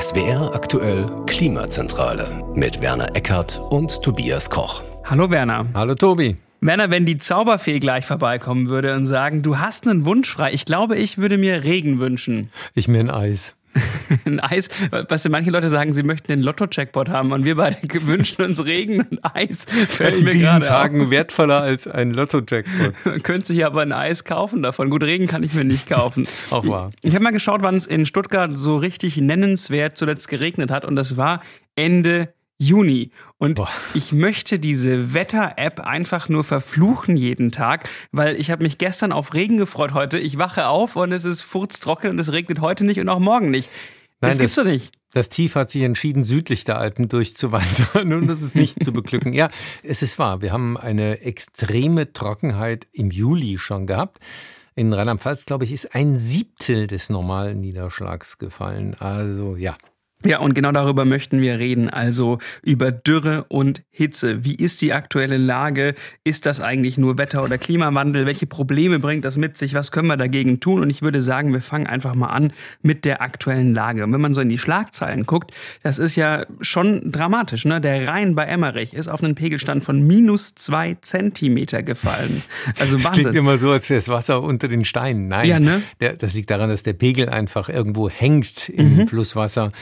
SWR aktuell Klimazentrale mit Werner Eckert und Tobias Koch. Hallo Werner. Hallo Tobi. Werner, wenn die Zauberfee gleich vorbeikommen würde und sagen, du hast einen Wunsch frei, ich glaube, ich würde mir Regen wünschen. Ich mir ein Eis. ein Eis, was manche Leute sagen, sie möchten den Lotto-Jackpot haben und wir beide wünschen uns Regen und Eis. Fällt In mir diesen Tagen auf. wertvoller als ein Lotto-Jackpot. Man könnte sich aber ein Eis kaufen davon. Gut, Regen kann ich mir nicht kaufen. Auch wahr. Ich, ich habe mal geschaut, wann es in Stuttgart so richtig nennenswert zuletzt geregnet hat und das war Ende Juni. Und Boah. ich möchte diese Wetter-App einfach nur verfluchen jeden Tag, weil ich habe mich gestern auf Regen gefreut heute. Ich wache auf und es ist furztrocken und es regnet heute nicht und auch morgen nicht. Nein, das gibt's doch nicht. Das Tief hat sich entschieden, südlich der Alpen durchzuwandern und das ist nicht zu beglücken. Ja, es ist wahr. Wir haben eine extreme Trockenheit im Juli schon gehabt. In Rheinland-Pfalz, glaube ich, ist ein Siebtel des normalen Niederschlags gefallen. Also ja, ja, und genau darüber möchten wir reden, also über Dürre und Hitze. Wie ist die aktuelle Lage? Ist das eigentlich nur Wetter- oder Klimawandel? Welche Probleme bringt das mit sich? Was können wir dagegen tun? Und ich würde sagen, wir fangen einfach mal an mit der aktuellen Lage. Und wenn man so in die Schlagzeilen guckt, das ist ja schon dramatisch. Ne? Der Rhein bei Emmerich ist auf einen Pegelstand von minus zwei Zentimeter gefallen. Also Wahnsinn. Das klingt immer so, als wäre das Wasser unter den Steinen. Nein, ja, ne? Der, das liegt daran, dass der Pegel einfach irgendwo hängt im mhm. Flusswasser.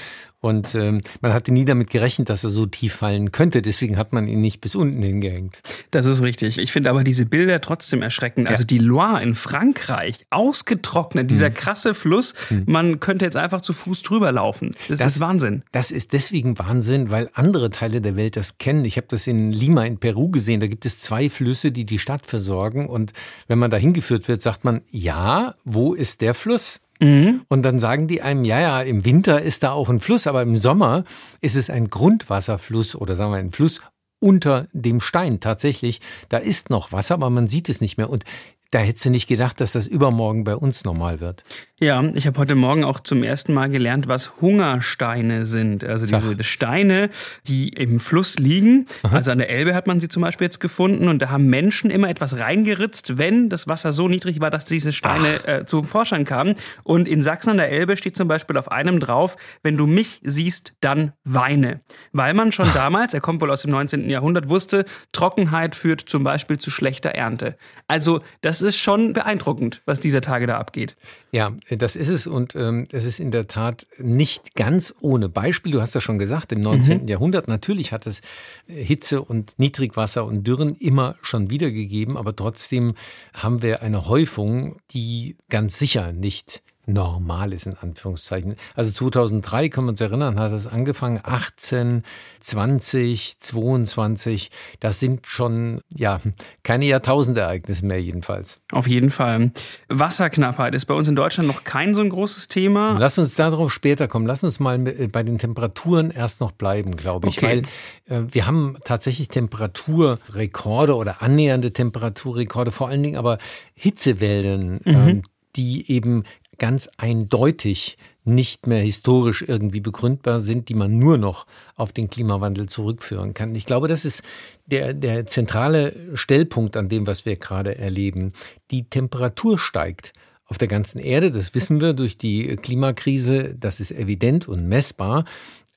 Und ähm, man hatte nie damit gerechnet, dass er so tief fallen könnte. Deswegen hat man ihn nicht bis unten hingehängt. Das ist richtig. Ich finde aber diese Bilder trotzdem erschreckend. Ja. Also die Loire in Frankreich, ausgetrocknet, dieser hm. krasse Fluss. Hm. Man könnte jetzt einfach zu Fuß drüber laufen. Das, das, ist Wahnsinn. Das ist deswegen Wahnsinn, weil andere Teile der Welt das kennen. Ich habe das in Lima in Peru gesehen. Da gibt es zwei Flüsse, die die Stadt versorgen. Und wenn man da hingeführt wird, sagt man, ja, wo ist der Fluss? Mhm. Und dann sagen die einem, ja, ja, im Winter ist da auch ein Fluss, aber im Sommer ist es ein Grundwasserfluss oder sagen wir ein Fluss unter dem Stein tatsächlich. Da ist noch Wasser, aber man sieht es nicht mehr. Und da hättest du nicht gedacht, dass das übermorgen bei uns normal wird. Ja, ich habe heute Morgen auch zum ersten Mal gelernt, was Hungersteine sind. Also diese Ach. Steine, die im Fluss liegen. Aha. Also an der Elbe hat man sie zum Beispiel jetzt gefunden und da haben Menschen immer etwas reingeritzt, wenn das Wasser so niedrig war, dass diese Steine äh, zum Vorschein kamen. Und in Sachsen an der Elbe steht zum Beispiel auf einem drauf, wenn du mich siehst, dann weine. Weil man schon damals, er kommt wohl aus dem 19. Jahrhundert, wusste, Trockenheit führt zum Beispiel zu schlechter Ernte. Also das ist schon beeindruckend, was dieser Tage da abgeht. Ja, das ist es und ähm, es ist in der Tat nicht ganz ohne Beispiel. Du hast ja schon gesagt, im 19. Mhm. Jahrhundert natürlich hat es äh, Hitze und Niedrigwasser und Dürren immer schon wiedergegeben, aber trotzdem haben wir eine Häufung, die ganz sicher nicht normal ist, in Anführungszeichen. Also 2003, können wir uns erinnern, hat es angefangen, 18, 20, 22, das sind schon, ja, keine Jahrtausendereignisse mehr jedenfalls. Auf jeden Fall. Wasserknappheit ist bei uns in Deutschland noch kein so ein großes Thema. Lass uns darauf später kommen. Lass uns mal äh, bei den Temperaturen erst noch bleiben, glaube ich, okay. weil äh, wir haben tatsächlich Temperaturrekorde oder annähernde Temperaturrekorde, vor allen Dingen aber Hitzewellen, mhm. ähm, die eben ganz eindeutig nicht mehr historisch irgendwie begründbar sind, die man nur noch auf den Klimawandel zurückführen kann. Ich glaube, das ist der, der zentrale Stellpunkt an dem, was wir gerade erleben. Die Temperatur steigt auf der ganzen Erde, das wissen wir durch die Klimakrise, das ist evident und messbar.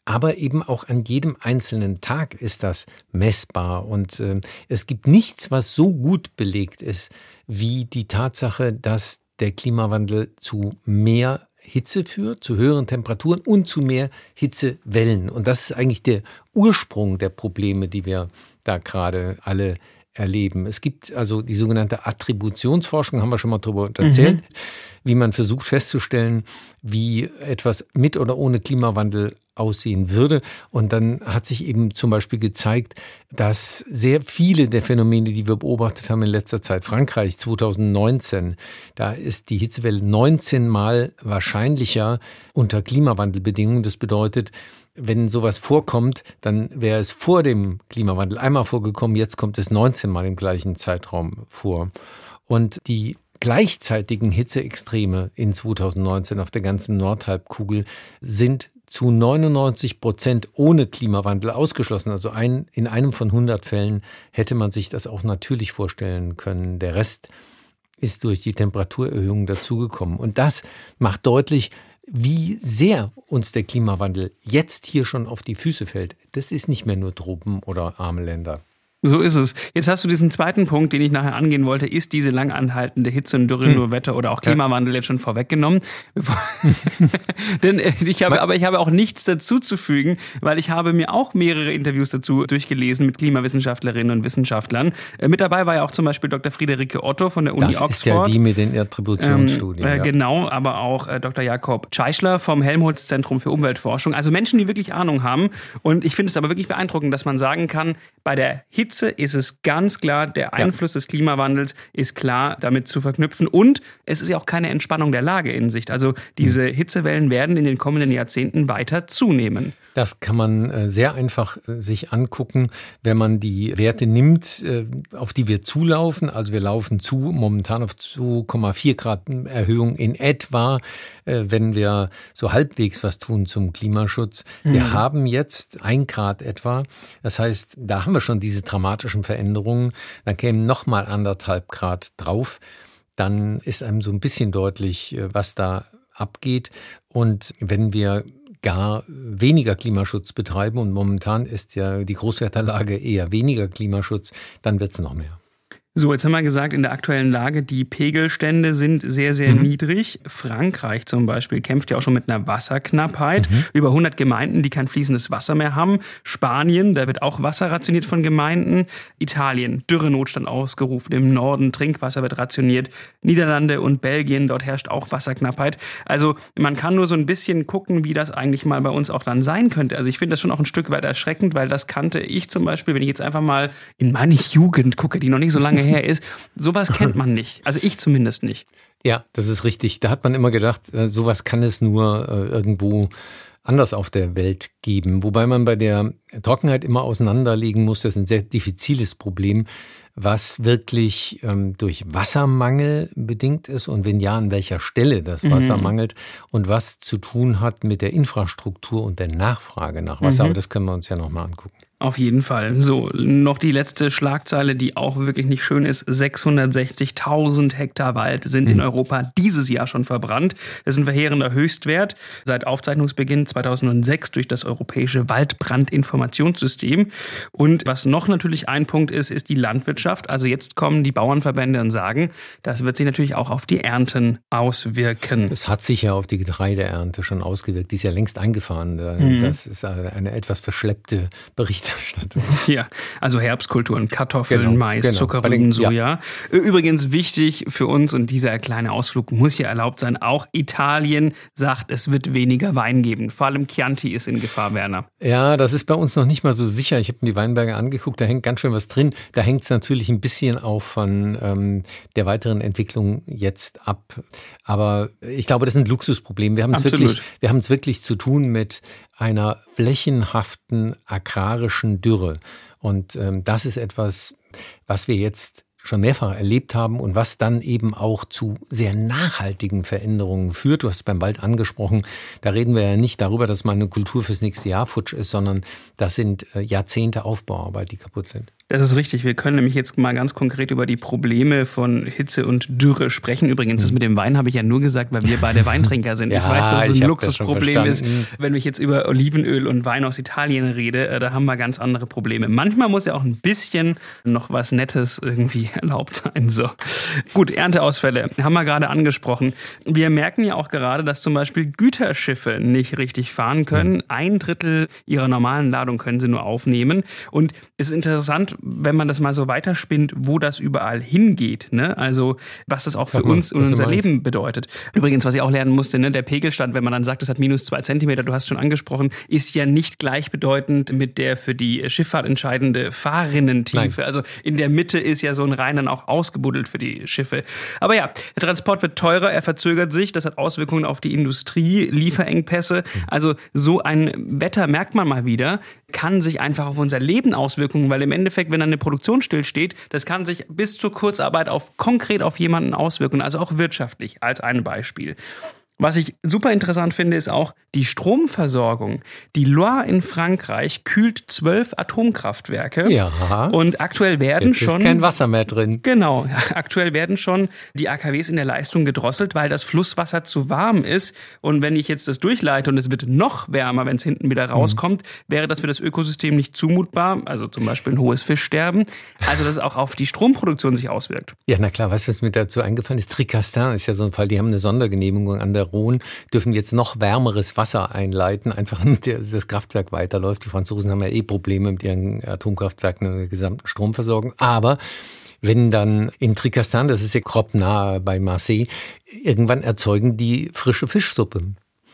Aber eben auch an jedem einzelnen Tag ist das messbar. Und äh, es gibt nichts, was so gut belegt ist, wie die Tatsache, dass der Klimawandel zu mehr Hitze führt, zu höheren Temperaturen und zu mehr Hitzewellen. Und das ist eigentlich der Ursprung der Probleme, die wir da gerade alle erleben. Es gibt also die sogenannte Attributionsforschung, haben wir schon mal darüber erzählt, mhm. wie man versucht festzustellen, wie etwas mit oder ohne Klimawandel aussehen würde. Und dann hat sich eben zum Beispiel gezeigt, dass sehr viele der Phänomene, die wir beobachtet haben in letzter Zeit, Frankreich 2019, da ist die Hitzewelle 19 mal wahrscheinlicher unter Klimawandelbedingungen. Das bedeutet, wenn sowas vorkommt, dann wäre es vor dem Klimawandel einmal vorgekommen, jetzt kommt es 19 Mal im gleichen Zeitraum vor. Und die gleichzeitigen Hitzeextreme in 2019 auf der ganzen Nordhalbkugel sind zu 99 Prozent ohne Klimawandel ausgeschlossen. Also ein, in einem von 100 Fällen hätte man sich das auch natürlich vorstellen können. Der Rest ist durch die Temperaturerhöhung dazugekommen. Und das macht deutlich, wie sehr uns der Klimawandel jetzt hier schon auf die Füße fällt, das ist nicht mehr nur Truppen oder arme Länder. So ist es. Jetzt hast du diesen zweiten Punkt, den ich nachher angehen wollte. Ist diese lang anhaltende Hitze und Dürre hm. nur Wetter oder auch Klimawandel ja. jetzt schon vorweggenommen? Denn äh, ich habe, aber ich habe auch nichts dazu zu fügen, weil ich habe mir auch mehrere Interviews dazu durchgelesen mit Klimawissenschaftlerinnen und Wissenschaftlern. Äh, mit dabei war ja auch zum Beispiel Dr. Friederike Otto von der Uni das Oxford. Das ist ja die mit den Attributionsstudien. Ähm, äh, ja. Genau, aber auch äh, Dr. Jakob Scheichler vom Helmholtz Zentrum für Umweltforschung. Also Menschen, die wirklich Ahnung haben. Und ich finde es aber wirklich beeindruckend, dass man sagen kann, bei der Hitze Hitze ist es ganz klar, der Einfluss ja. des Klimawandels ist klar damit zu verknüpfen. Und es ist ja auch keine Entspannung der Lage in Sicht. Also diese hm. Hitzewellen werden in den kommenden Jahrzehnten weiter zunehmen. Das kann man äh, sehr einfach äh, sich angucken, wenn man die Werte nimmt, äh, auf die wir zulaufen. Also wir laufen zu momentan auf 2,4 Grad Erhöhung in etwa, wenn wir so halbwegs was tun zum Klimaschutz. Mhm. Wir haben jetzt ein Grad etwa. Das heißt, da haben wir schon diese dramatischen Veränderungen. Dann kämen nochmal anderthalb Grad drauf. Dann ist einem so ein bisschen deutlich, was da abgeht. Und wenn wir gar weniger Klimaschutz betreiben und momentan ist ja die Großwetterlage eher weniger Klimaschutz, dann wird es noch mehr. So, jetzt haben wir gesagt, in der aktuellen Lage, die Pegelstände sind sehr, sehr mhm. niedrig. Frankreich zum Beispiel kämpft ja auch schon mit einer Wasserknappheit. Mhm. Über 100 Gemeinden, die kein fließendes Wasser mehr haben. Spanien, da wird auch Wasser rationiert von Gemeinden. Italien, Dürrenotstand ausgerufen. Im Norden Trinkwasser wird rationiert. Niederlande und Belgien, dort herrscht auch Wasserknappheit. Also man kann nur so ein bisschen gucken, wie das eigentlich mal bei uns auch dann sein könnte. Also ich finde das schon auch ein Stück weit erschreckend, weil das kannte ich zum Beispiel, wenn ich jetzt einfach mal in meine Jugend gucke, die noch nicht so lange lange her ist. Sowas kennt man nicht. Also ich zumindest nicht. Ja, das ist richtig. Da hat man immer gedacht, äh, sowas kann es nur äh, irgendwo anders auf der Welt geben. Wobei man bei der Trockenheit immer auseinanderlegen muss, das ist ein sehr diffiziles Problem, was wirklich ähm, durch Wassermangel bedingt ist und wenn ja, an welcher Stelle das Wasser mhm. mangelt und was zu tun hat mit der Infrastruktur und der Nachfrage nach Wasser. Mhm. Aber das können wir uns ja nochmal angucken. Auf jeden Fall. So, noch die letzte Schlagzeile, die auch wirklich nicht schön ist. 660.000 Hektar Wald sind in hm. Europa dieses Jahr schon verbrannt. Das ist ein verheerender Höchstwert seit Aufzeichnungsbeginn 2006 durch das europäische Waldbrandinformationssystem. Und was noch natürlich ein Punkt ist, ist die Landwirtschaft. Also jetzt kommen die Bauernverbände und sagen, das wird sich natürlich auch auf die Ernten auswirken. Das hat sich ja auf die Getreideernte schon ausgewirkt. Die ist ja längst eingefahren. Mhm. Das ist eine etwas verschleppte Berichterstattung. Berichterstattung. Ja, also Herbstkulturen, Kartoffeln, genau, Mais, genau. Zuckerrüben, Soja. Ja. Übrigens wichtig für uns und dieser kleine Ausflug muss ja erlaubt sein. Auch Italien sagt, es wird weniger Wein geben. Vor allem Chianti ist in Gefahr, Werner. Ja, das ist bei uns noch nicht mal so sicher. Ich habe mir die Weinberge angeguckt, da hängt ganz schön was drin. Da hängt es natürlich ein bisschen auch von ähm, der weiteren Entwicklung jetzt ab. Aber ich glaube, das ist ein Luxusproblem. Wir haben es wirklich, wir haben es wirklich zu tun mit einer flächenhaften agrarischen Dürre. Und ähm, das ist etwas, was wir jetzt schon mehrfach erlebt haben und was dann eben auch zu sehr nachhaltigen Veränderungen führt. Du hast es beim Wald angesprochen. Da reden wir ja nicht darüber, dass mal eine Kultur fürs nächste Jahr futsch ist, sondern das sind äh, Jahrzehnte Aufbauarbeit, die kaputt sind. Das ist richtig. Wir können nämlich jetzt mal ganz konkret über die Probleme von Hitze und Dürre sprechen. Übrigens, das mit dem Wein habe ich ja nur gesagt, weil wir beide Weintrinker sind. ja, ich weiß, dass es ein Luxusproblem ist, wenn ich jetzt über Olivenöl und Wein aus Italien rede. Äh, da haben wir ganz andere Probleme. Manchmal muss ja auch ein bisschen noch was Nettes irgendwie erlaubt sein. So. Gut, Ernteausfälle haben wir gerade angesprochen. Wir merken ja auch gerade, dass zum Beispiel Güterschiffe nicht richtig fahren können. Ein Drittel ihrer normalen Ladung können sie nur aufnehmen. Und es ist interessant, wenn man das mal so weiterspinnt, wo das überall hingeht. Ne? Also was das auch für mal, uns und unser Leben bedeutet. Übrigens, was ich auch lernen musste, ne? der Pegelstand, wenn man dann sagt, es hat minus zwei Zentimeter, du hast schon angesprochen, ist ja nicht gleichbedeutend mit der für die Schifffahrt entscheidende Fahrrinnentiefe. Nein. Also in der Mitte ist ja so ein Rhein dann auch ausgebuddelt für die Schiffe. Aber ja, der Transport wird teurer, er verzögert sich, das hat Auswirkungen auf die Industrie, Lieferengpässe. Also so ein Wetter merkt man mal wieder, kann sich einfach auf unser Leben auswirken, weil im Endeffekt wenn dann eine Produktion stillsteht, das kann sich bis zur Kurzarbeit auf konkret auf jemanden auswirken, also auch wirtschaftlich als ein Beispiel. Was ich super interessant finde, ist auch die Stromversorgung. Die Loire in Frankreich kühlt zwölf Atomkraftwerke. Ja. Und aktuell werden Jetzt schon. Ist kein Wasser mehr drin. Genau. Aktuell werden schon die AKWs in der Leistung gedrosselt, weil das Flusswasser zu warm ist. Und wenn ich jetzt das durchleite und es wird noch wärmer, wenn es hinten wieder mhm. rauskommt, mhm. wäre das für das Ökosystem nicht zumutbar. Also zum Beispiel ein hohes Fischsterben. Also, dass es auch auf die Stromproduktion sich auswirkt. Ja, na klar. Weißt du, was mir dazu eingefallen ist? Tricastin ist ja so ein Fall. Die haben eine Sondergenehmigung an der Rhone, dürfen jetzt noch wärmeres Wasser einleiten, einfach damit das Kraftwerk weiterläuft. Die Franzosen haben ja eh Probleme mit ihren Atomkraftwerken und der gesamten Stromversorgung. Aber wenn dann in Tricastin, das ist ja grob nahe bei Marseille, irgendwann erzeugen die frische Fischsuppe.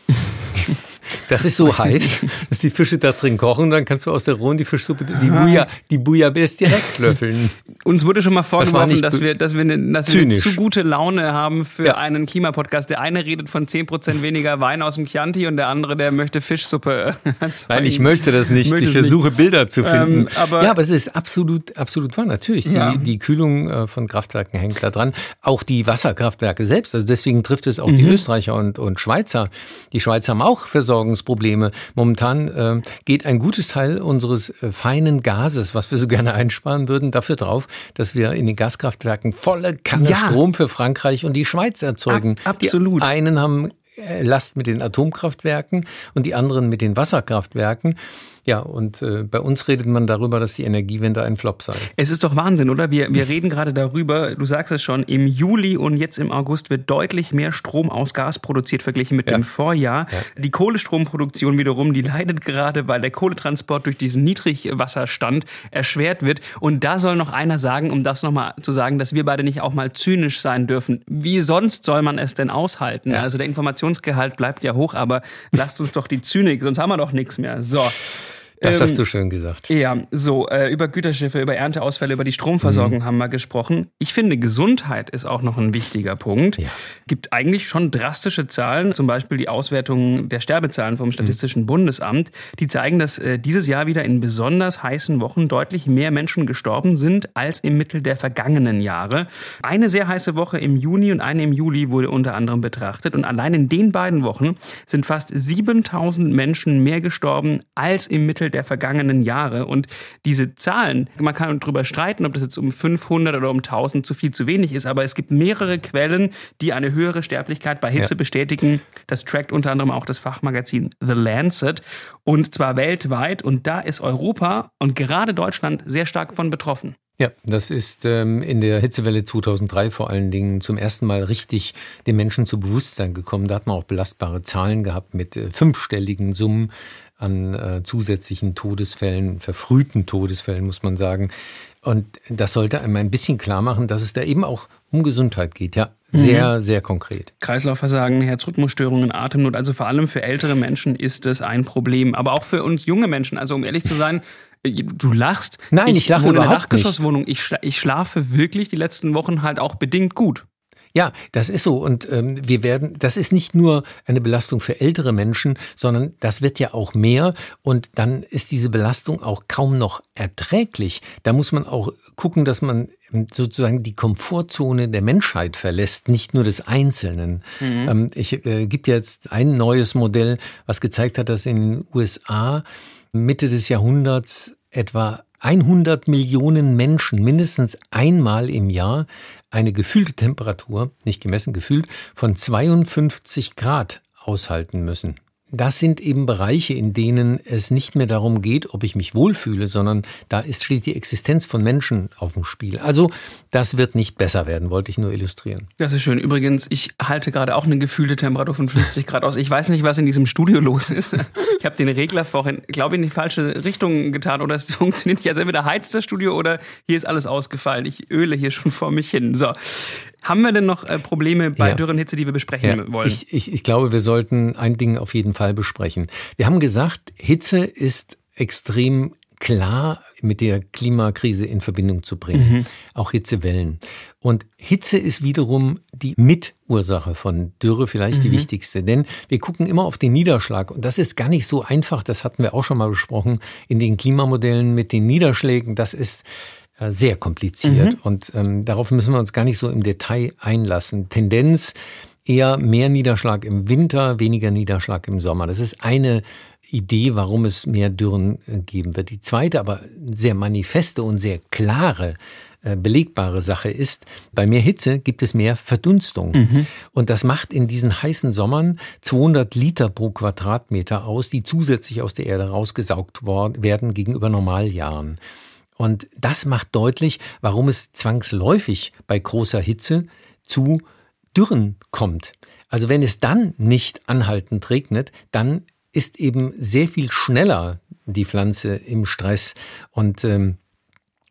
Das ist so heiß, dass die Fische da drin kochen, dann kannst du aus der Rhone die Fischsuppe, die, Bouilla, die Bouillabaisse direkt löffeln. Uns wurde schon mal vorgeworfen, das dass wir, dass wir, eine, dass wir eine zu gute Laune haben für ja. einen Klimapodcast. Der eine redet von 10% weniger Wein aus dem Chianti und der andere, der möchte Fischsuppe. Nein, ich möchte das nicht. Möchte ich versuche nicht. Bilder zu finden. Ähm, aber ja, aber es ist absolut, absolut wahr. Natürlich, die, ja. die Kühlung äh, von Kraftwerken hängt da dran. Auch die Wasserkraftwerke selbst. Also deswegen trifft es auch mhm. die Österreicher und, und Schweizer. Die Schweizer haben auch Versorgungs Probleme. Momentan äh, geht ein gutes Teil unseres äh, feinen Gases, was wir so gerne einsparen würden, dafür drauf, dass wir in den Gaskraftwerken volle Kanne ja. Strom für Frankreich und die Schweiz erzeugen. Ab, absolut. Die einen haben äh, Last mit den Atomkraftwerken und die anderen mit den Wasserkraftwerken. Ja, und äh, bei uns redet man darüber, dass die Energiewende ein Flop sei. Es ist doch Wahnsinn, oder? Wir, wir reden gerade darüber, du sagst es schon, im Juli und jetzt im August wird deutlich mehr Strom aus Gas produziert verglichen mit ja. dem Vorjahr. Ja. Die Kohlestromproduktion wiederum, die leidet gerade, weil der Kohletransport durch diesen Niedrigwasserstand erschwert wird. Und da soll noch einer sagen, um das nochmal zu sagen, dass wir beide nicht auch mal zynisch sein dürfen. Wie sonst soll man es denn aushalten? Ja. Also der Informationsgehalt bleibt ja hoch, aber lasst uns doch die Zynik, sonst haben wir doch nichts mehr. So. Das ähm, hast du schön gesagt. Ja, so, äh, über Güterschiffe, über Ernteausfälle, über die Stromversorgung mhm. haben wir gesprochen. Ich finde, Gesundheit ist auch noch ein wichtiger Punkt. Ja. Gibt eigentlich schon drastische Zahlen, zum Beispiel die Auswertung der Sterbezahlen vom Statistischen mhm. Bundesamt, die zeigen, dass äh, dieses Jahr wieder in besonders heißen Wochen deutlich mehr Menschen gestorben sind als im Mittel der vergangenen Jahre. Eine sehr heiße Woche im Juni und eine im Juli wurde unter anderem betrachtet. Und allein in den beiden Wochen sind fast 7000 Menschen mehr gestorben als im Mittel der vergangenen Jahre. Und diese Zahlen, man kann darüber streiten, ob das jetzt um 500 oder um 1000 zu viel, zu wenig ist, aber es gibt mehrere Quellen, die eine höhere Sterblichkeit bei Hitze ja. bestätigen. Das trackt unter anderem auch das Fachmagazin The Lancet und zwar weltweit. Und da ist Europa und gerade Deutschland sehr stark von betroffen. Ja, das ist ähm, in der Hitzewelle 2003 vor allen Dingen zum ersten Mal richtig den Menschen zu Bewusstsein gekommen. Da hat man auch belastbare Zahlen gehabt mit äh, fünfstelligen Summen an äh, zusätzlichen Todesfällen, verfrühten Todesfällen, muss man sagen. Und das sollte einem ein bisschen klar machen, dass es da eben auch um Gesundheit geht. Ja, sehr, mhm. sehr konkret. Kreislaufversagen, Herzrhythmusstörungen, Atemnot, also vor allem für ältere Menschen ist es ein Problem. Aber auch für uns junge Menschen, also um ehrlich zu sein, äh, Du lachst. Nein, ich, ich lache wohne in einer Dachgeschosswohnung. Ich, schla ich schlafe wirklich die letzten Wochen halt auch bedingt gut. Ja, das ist so. Und ähm, wir werden, das ist nicht nur eine Belastung für ältere Menschen, sondern das wird ja auch mehr. Und dann ist diese Belastung auch kaum noch erträglich. Da muss man auch gucken, dass man ähm, sozusagen die Komfortzone der Menschheit verlässt, nicht nur des Einzelnen. Mhm. Ähm, ich äh, gibt jetzt ein neues Modell, was gezeigt hat, dass in den USA Mitte des Jahrhunderts etwa 100 Millionen Menschen mindestens einmal im Jahr eine gefühlte Temperatur, nicht gemessen gefühlt, von 52 Grad aushalten müssen das sind eben Bereiche, in denen es nicht mehr darum geht, ob ich mich wohlfühle, sondern da ist, steht die Existenz von Menschen auf dem Spiel. Also das wird nicht besser werden, wollte ich nur illustrieren. Das ist schön. Übrigens, ich halte gerade auch eine gefühlte Temperatur von 50 Grad aus. Ich weiß nicht, was in diesem Studio los ist. Ich habe den Regler vorhin, glaube ich, in die falsche Richtung getan oder es funktioniert nicht. Also entweder heizt das Studio oder hier ist alles ausgefallen. Ich öle hier schon vor mich hin. So. Haben wir denn noch äh, Probleme bei ja. Dürren Hitze, die wir besprechen ja. wollen? Ich, ich, ich glaube, wir sollten ein Ding auf jeden Fall besprechen. Wir haben gesagt, Hitze ist extrem klar mit der Klimakrise in Verbindung zu bringen. Mhm. Auch Hitzewellen. Und Hitze ist wiederum die Mitursache von Dürre, vielleicht mhm. die wichtigste. Denn wir gucken immer auf den Niederschlag. Und das ist gar nicht so einfach. Das hatten wir auch schon mal besprochen in den Klimamodellen mit den Niederschlägen. Das ist sehr kompliziert. Mhm. Und ähm, darauf müssen wir uns gar nicht so im Detail einlassen. Tendenz eher mehr Niederschlag im Winter, weniger Niederschlag im Sommer. Das ist eine Idee, warum es mehr Dürren äh, geben wird. Die zweite, aber sehr manifeste und sehr klare äh, belegbare Sache ist, bei mehr Hitze gibt es mehr Verdunstung. Mhm. Und das macht in diesen heißen Sommern 200 Liter pro Quadratmeter aus, die zusätzlich aus der Erde rausgesaugt werden gegenüber Normaljahren. Und das macht deutlich, warum es zwangsläufig bei großer Hitze zu Dürren kommt. Also wenn es dann nicht anhaltend regnet, dann ist eben sehr viel schneller die Pflanze im Stress und ähm,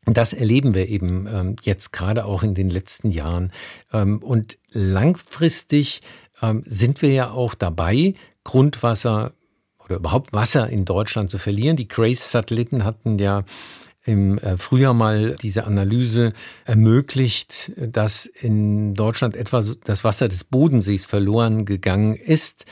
das erleben wir eben ähm, jetzt gerade auch in den letzten Jahren. Ähm, und langfristig ähm, sind wir ja auch dabei, Grundwasser oder überhaupt Wasser in Deutschland zu verlieren. Die Grace-Satelliten hatten ja im äh, Frühjahr mal diese Analyse ermöglicht, dass in Deutschland etwa das Wasser des Bodensees verloren gegangen ist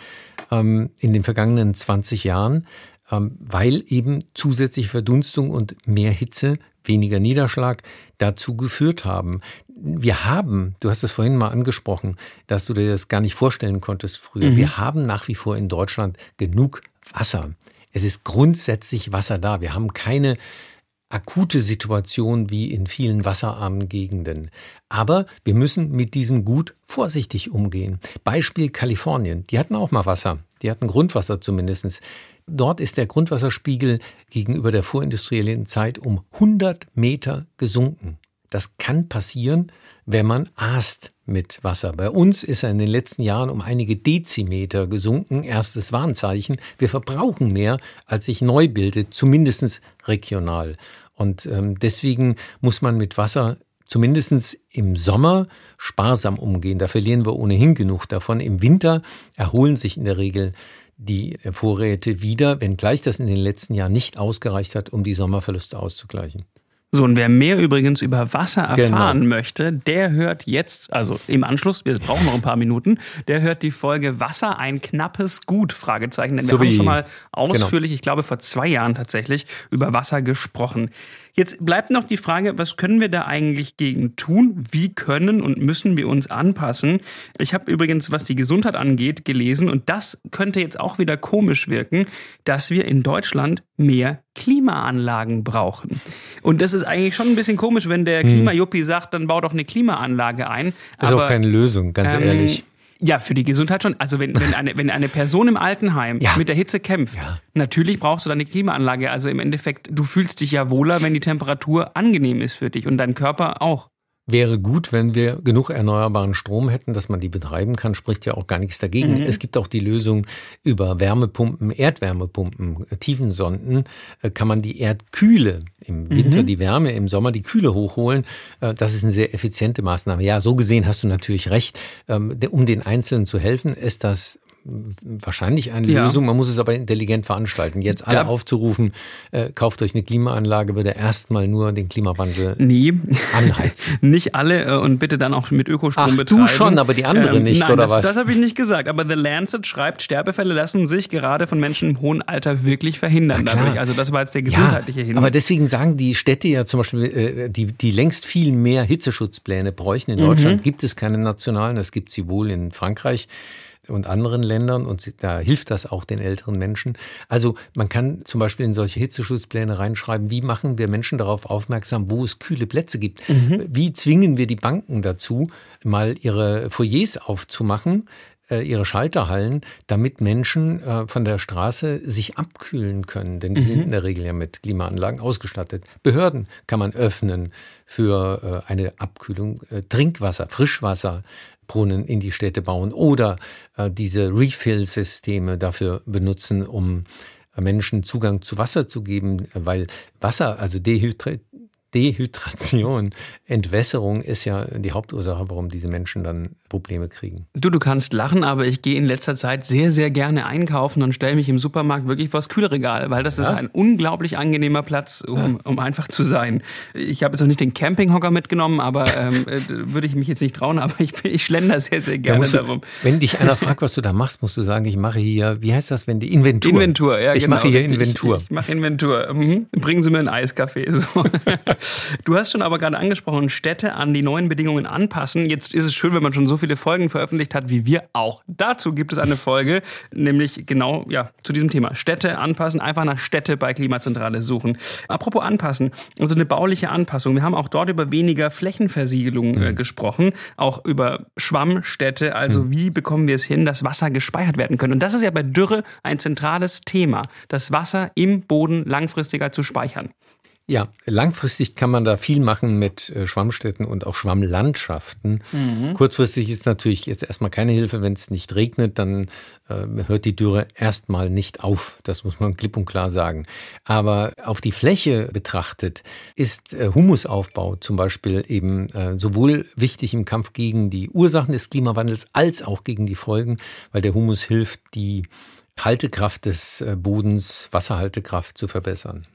ähm, in den vergangenen 20 Jahren, ähm, weil eben zusätzliche Verdunstung und mehr Hitze, weniger Niederschlag dazu geführt haben. Wir haben, du hast es vorhin mal angesprochen, dass du dir das gar nicht vorstellen konntest früher. Mhm. Wir haben nach wie vor in Deutschland genug Wasser. Es ist grundsätzlich Wasser da. Wir haben keine akute Situation wie in vielen wasserarmen Gegenden. Aber wir müssen mit diesem Gut vorsichtig umgehen. Beispiel Kalifornien. Die hatten auch mal Wasser. Die hatten Grundwasser zumindest. Dort ist der Grundwasserspiegel gegenüber der vorindustriellen Zeit um 100 Meter gesunken. Das kann passieren, wenn man aßt mit Wasser. Bei uns ist er in den letzten Jahren um einige Dezimeter gesunken. Erstes Warnzeichen. Wir verbrauchen mehr, als sich neu bildet, zumindest regional. Und ähm, deswegen muss man mit Wasser zumindest im Sommer sparsam umgehen. Da verlieren wir ohnehin genug davon. Im Winter erholen sich in der Regel die Vorräte wieder, wenngleich das in den letzten Jahren nicht ausgereicht hat, um die Sommerverluste auszugleichen. So, und wer mehr übrigens über Wasser erfahren genau. möchte, der hört jetzt, also im Anschluss, wir brauchen noch ein paar Minuten, der hört die Folge Wasser ein knappes Gut, Fragezeichen. Denn wir so haben schon mal genau. ausführlich, genau. ich glaube vor zwei Jahren tatsächlich, über Wasser gesprochen. Jetzt bleibt noch die Frage, was können wir da eigentlich gegen tun? Wie können und müssen wir uns anpassen? Ich habe übrigens, was die Gesundheit angeht, gelesen und das könnte jetzt auch wieder komisch wirken, dass wir in Deutschland mehr Klimaanlagen brauchen. Und das ist eigentlich schon ein bisschen komisch, wenn der hm. Klimajuppi sagt, dann bau doch eine Klimaanlage ein. Das ist auch keine Lösung, ganz ähm, ehrlich. Ja, für die Gesundheit schon. Also wenn, wenn, eine, wenn eine Person im Altenheim ja. mit der Hitze kämpft, ja. natürlich brauchst du dann eine Klimaanlage. Also im Endeffekt, du fühlst dich ja wohler, wenn die Temperatur angenehm ist für dich und dein Körper auch wäre gut, wenn wir genug erneuerbaren Strom hätten, dass man die betreiben kann, spricht ja auch gar nichts dagegen. Mhm. Es gibt auch die Lösung über Wärmepumpen, Erdwärmepumpen, äh, Tiefensonden, äh, kann man die Erdkühle im Winter mhm. die Wärme, im Sommer die Kühle hochholen. Äh, das ist eine sehr effiziente Maßnahme. Ja, so gesehen hast du natürlich recht. Ähm, um den Einzelnen zu helfen, ist das wahrscheinlich eine ja. Lösung. Man muss es aber intelligent veranstalten. Jetzt alle da, aufzurufen, äh, kauft euch eine Klimaanlage, würde erstmal nur den Klimawandel nee. anheizen. nicht alle äh, und bitte dann auch mit Ökostrom Ach, betreiben. Du schon, aber die anderen ähm, nicht, nein, oder das, was? Das habe ich nicht gesagt. Aber The Lancet schreibt, Sterbefälle lassen sich gerade von Menschen im hohen Alter wirklich verhindern dadurch. Also das war jetzt der gesundheitliche ja, Hinweis. Aber deswegen sagen die Städte ja zum Beispiel, äh, die, die längst viel mehr Hitzeschutzpläne bräuchten. In Deutschland mhm. gibt es keine nationalen, das gibt sie wohl in Frankreich und anderen Ländern und da hilft das auch den älteren Menschen. Also man kann zum Beispiel in solche Hitzeschutzpläne reinschreiben, wie machen wir Menschen darauf aufmerksam, wo es kühle Plätze gibt. Mhm. Wie zwingen wir die Banken dazu, mal ihre Foyers aufzumachen, ihre Schalterhallen, damit Menschen äh, von der Straße sich abkühlen können, denn die mhm. sind in der Regel ja mit Klimaanlagen ausgestattet. Behörden kann man öffnen für äh, eine Abkühlung, Trinkwasser, Frischwasser, Brunnen in die Städte bauen oder äh, diese Refill-Systeme dafür benutzen, um äh, Menschen Zugang zu Wasser zu geben, weil Wasser, also Dehydri Dehydration, Entwässerung ist ja die Hauptursache, warum diese Menschen dann Probleme kriegen. Du, du kannst lachen, aber ich gehe in letzter Zeit sehr, sehr gerne einkaufen und stelle mich im Supermarkt wirklich vor das Kühlregal, weil das ja? ist ein unglaublich angenehmer Platz, um, um einfach zu sein. Ich habe jetzt noch nicht den Campinghocker mitgenommen, aber ähm, äh, würde ich mich jetzt nicht trauen, aber ich, ich schlender sehr, sehr gerne da darum. wenn dich einer fragt, was du da machst, musst du sagen, ich mache hier, wie heißt das, wenn die Inventur? Inventur, ja, Ich genau, mache hier Inventur. Ich, ich mache Inventur. Mhm. Bringen Sie mir einen Eiskaffee. So. Du hast schon aber gerade angesprochen, Städte an die neuen Bedingungen anpassen. Jetzt ist es schön, wenn man schon so viele Folgen veröffentlicht hat wie wir. Auch dazu gibt es eine Folge, nämlich genau ja, zu diesem Thema. Städte anpassen, einfach nach Städte bei Klimazentrale suchen. Apropos anpassen, also eine bauliche Anpassung. Wir haben auch dort über weniger Flächenversiegelung äh, mhm. gesprochen, auch über Schwammstädte. Also mhm. wie bekommen wir es hin, dass Wasser gespeichert werden können? Und das ist ja bei Dürre ein zentrales Thema, das Wasser im Boden langfristiger zu speichern. Ja, langfristig kann man da viel machen mit äh, Schwammstätten und auch Schwammlandschaften. Mhm. Kurzfristig ist natürlich jetzt erstmal keine Hilfe. Wenn es nicht regnet, dann äh, hört die Dürre erstmal nicht auf. Das muss man klipp und klar sagen. Aber auf die Fläche betrachtet ist äh, Humusaufbau zum Beispiel eben äh, sowohl wichtig im Kampf gegen die Ursachen des Klimawandels als auch gegen die Folgen, weil der Humus hilft, die Haltekraft des äh, Bodens, Wasserhaltekraft zu verbessern.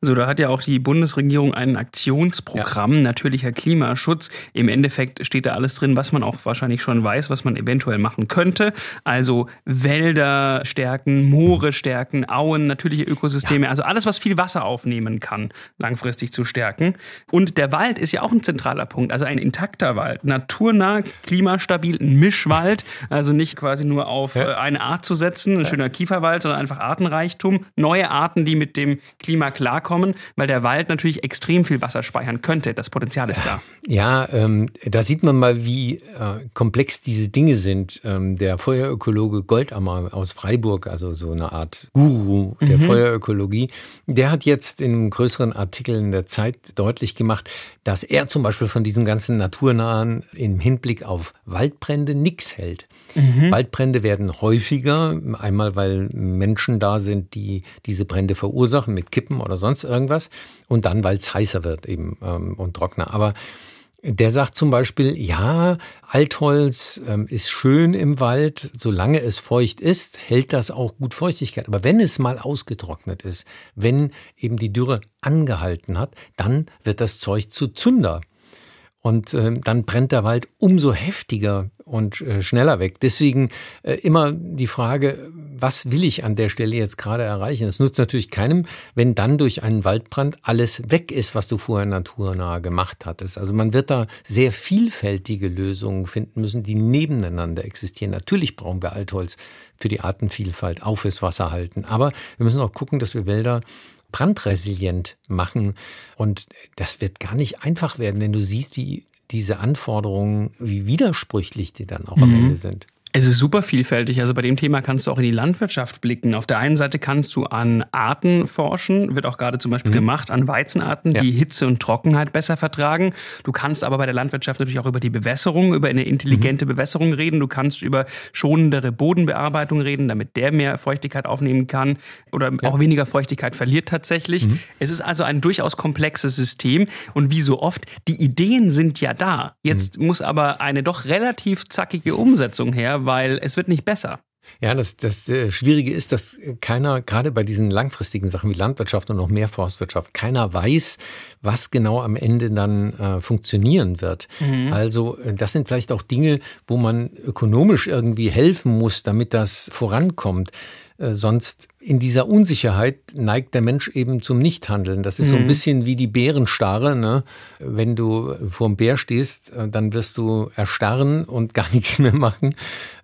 So, da hat ja auch die Bundesregierung ein Aktionsprogramm, ja. natürlicher Klimaschutz. Im Endeffekt steht da alles drin, was man auch wahrscheinlich schon weiß, was man eventuell machen könnte. Also Wälder stärken, Moore stärken, Auen, natürliche Ökosysteme, ja. also alles, was viel Wasser aufnehmen kann, langfristig zu stärken. Und der Wald ist ja auch ein zentraler Punkt, also ein intakter Wald, naturnah, klimastabil, ein Mischwald, also nicht quasi nur auf ja. Äh, eine Art zu setzen, ein schöner Kieferwald, sondern einfach Artenreichtum, neue Arten, die mit dem Klima klarkommen kommen, weil der Wald natürlich extrem viel Wasser speichern könnte. Das Potenzial ist da. Ja, ähm, da sieht man mal, wie äh, komplex diese Dinge sind. Ähm, der Feuerökologe Goldammer aus Freiburg, also so eine Art Guru der mhm. Feuerökologie, der hat jetzt in einem größeren Artikel in der Zeit deutlich gemacht, dass er zum Beispiel von diesen ganzen naturnahen im Hinblick auf Waldbrände nichts hält. Mhm. Waldbrände werden häufiger, einmal weil Menschen da sind, die diese Brände verursachen mit Kippen oder sonst irgendwas und dann, weil es heißer wird eben ähm, und trockener. Aber der sagt zum Beispiel, ja, Altholz ähm, ist schön im Wald, solange es feucht ist, hält das auch gut Feuchtigkeit. Aber wenn es mal ausgetrocknet ist, wenn eben die Dürre angehalten hat, dann wird das Zeug zu Zunder. Und äh, dann brennt der Wald umso heftiger und äh, schneller weg. Deswegen äh, immer die Frage, was will ich an der Stelle jetzt gerade erreichen? Es nutzt natürlich keinem, wenn dann durch einen Waldbrand alles weg ist, was du vorher naturnah gemacht hattest. Also man wird da sehr vielfältige Lösungen finden müssen, die nebeneinander existieren. Natürlich brauchen wir Altholz für die Artenvielfalt, auch fürs Wasserhalten. Aber wir müssen auch gucken, dass wir Wälder brandresilient machen. Und das wird gar nicht einfach werden, wenn du siehst, wie diese Anforderungen, wie widersprüchlich die dann auch mhm. am Ende sind. Es ist super vielfältig. Also bei dem Thema kannst du auch in die Landwirtschaft blicken. Auf der einen Seite kannst du an Arten forschen, wird auch gerade zum Beispiel mhm. gemacht, an Weizenarten, ja. die Hitze und Trockenheit besser vertragen. Du kannst aber bei der Landwirtschaft natürlich auch über die Bewässerung, über eine intelligente mhm. Bewässerung reden. Du kannst über schonendere Bodenbearbeitung reden, damit der mehr Feuchtigkeit aufnehmen kann oder ja. auch weniger Feuchtigkeit verliert tatsächlich. Mhm. Es ist also ein durchaus komplexes System. Und wie so oft, die Ideen sind ja da. Jetzt mhm. muss aber eine doch relativ zackige Umsetzung her weil es wird nicht besser. Ja, das, das äh, Schwierige ist, dass keiner, gerade bei diesen langfristigen Sachen wie Landwirtschaft und noch mehr Forstwirtschaft, keiner weiß, was genau am Ende dann äh, funktionieren wird. Mhm. Also äh, das sind vielleicht auch Dinge, wo man ökonomisch irgendwie helfen muss, damit das vorankommt. Äh, sonst in dieser Unsicherheit neigt der Mensch eben zum Nichthandeln. Das ist mhm. so ein mhm. bisschen wie die Bärenstarre. Ne? Wenn du vor dem Bär stehst, äh, dann wirst du erstarren und gar nichts mehr machen.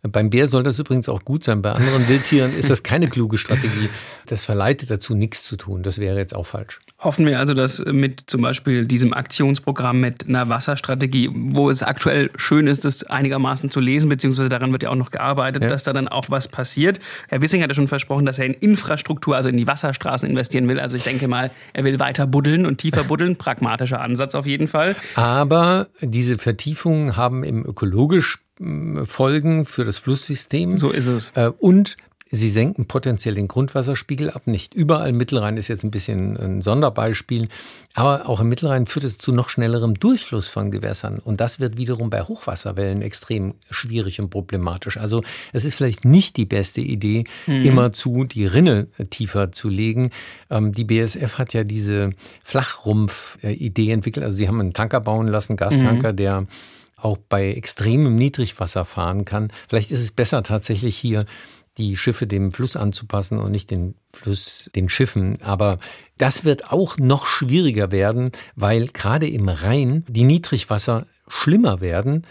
Beim Bär soll das übrigens auch gut sein. Bei anderen Wildtieren ist das keine kluge Strategie. Das verleitet dazu, nichts zu tun. Das wäre jetzt auch falsch. Hoffen wir also, dass mit zum Beispiel diesem Aktionsprogramm mit einer Wasserstrategie, wo es aktuell schön ist, das einigermaßen zu lesen, beziehungsweise daran wird ja auch noch gearbeitet, ja. dass da dann auch was passiert. Herr Wissing hat ja schon versprochen, dass er in Infrastruktur, also in die Wasserstraßen investieren will. Also ich denke mal, er will weiter buddeln und tiefer buddeln. Pragmatischer Ansatz auf jeden Fall. Aber diese Vertiefungen haben im ökologisch hm, Folgen für das Flusssystem. So ist es. Äh, und Sie senken potenziell den Grundwasserspiegel ab. Nicht überall. Mittelrhein ist jetzt ein bisschen ein Sonderbeispiel. Aber auch im Mittelrhein führt es zu noch schnellerem Durchfluss von Gewässern. Und das wird wiederum bei Hochwasserwellen extrem schwierig und problematisch. Also es ist vielleicht nicht die beste Idee, mhm. immer zu die Rinne tiefer zu legen. Ähm, die BSF hat ja diese Flachrumpf-Idee entwickelt. Also sie haben einen Tanker bauen lassen, Gastanker, mhm. der auch bei extremem Niedrigwasser fahren kann. Vielleicht ist es besser tatsächlich hier die Schiffe dem Fluss anzupassen und nicht den Fluss den Schiffen. Aber das wird auch noch schwieriger werden, weil gerade im Rhein die Niedrigwasser schlimmer werden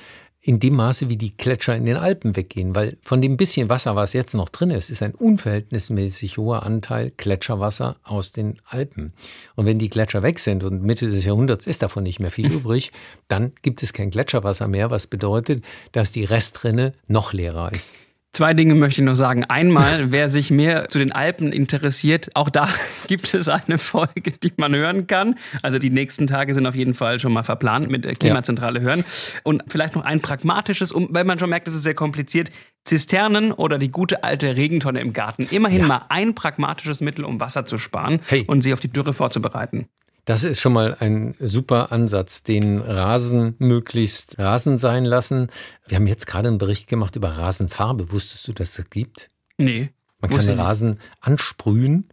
in dem Maße, wie die Gletscher in den Alpen weggehen, weil von dem bisschen Wasser, was jetzt noch drin ist, ist ein unverhältnismäßig hoher Anteil Gletscherwasser aus den Alpen. Und wenn die Gletscher weg sind und Mitte des Jahrhunderts ist davon nicht mehr viel übrig, dann gibt es kein Gletscherwasser mehr, was bedeutet, dass die Restrinne noch leerer ist. Zwei Dinge möchte ich noch sagen. Einmal, wer sich mehr zu den Alpen interessiert, auch da gibt es eine Folge, die man hören kann. Also die nächsten Tage sind auf jeden Fall schon mal verplant mit der Klimazentrale hören. Und vielleicht noch ein pragmatisches, um, weil man schon merkt, es ist sehr kompliziert. Zisternen oder die gute alte Regentonne im Garten. Immerhin ja. mal ein pragmatisches Mittel, um Wasser zu sparen hey. und sie auf die Dürre vorzubereiten. Das ist schon mal ein super Ansatz, den Rasen möglichst Rasen sein lassen. Wir haben jetzt gerade einen Bericht gemacht über Rasenfarbe. Wusstest du, dass es das gibt? Nee. Man kann den Rasen ansprühen.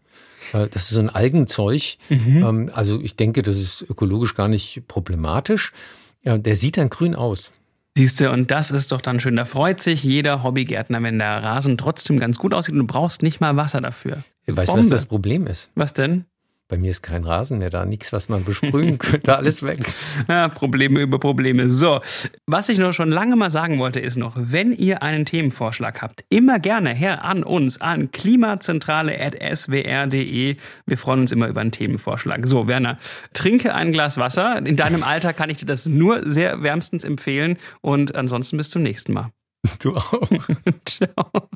Äh, das ist so ein Algenzeug. Mhm. Ähm, also ich denke, das ist ökologisch gar nicht problematisch. Der sieht dann grün aus. Siehst du, und das ist doch dann schön. Da freut sich jeder Hobbygärtner, wenn der Rasen trotzdem ganz gut aussieht und du brauchst nicht mal Wasser dafür. Weißt du, was das Problem ist? Was denn? Bei mir ist kein Rasen mehr da, nichts, was man besprühen könnte, alles weg. Ja, Probleme über Probleme. So, was ich noch schon lange mal sagen wollte, ist noch, wenn ihr einen Themenvorschlag habt, immer gerne her an uns, an klimazentrale.swr.de. Wir freuen uns immer über einen Themenvorschlag. So, Werner, trinke ein Glas Wasser. In deinem Alter kann ich dir das nur sehr wärmstens empfehlen. Und ansonsten bis zum nächsten Mal. Du auch. Ciao.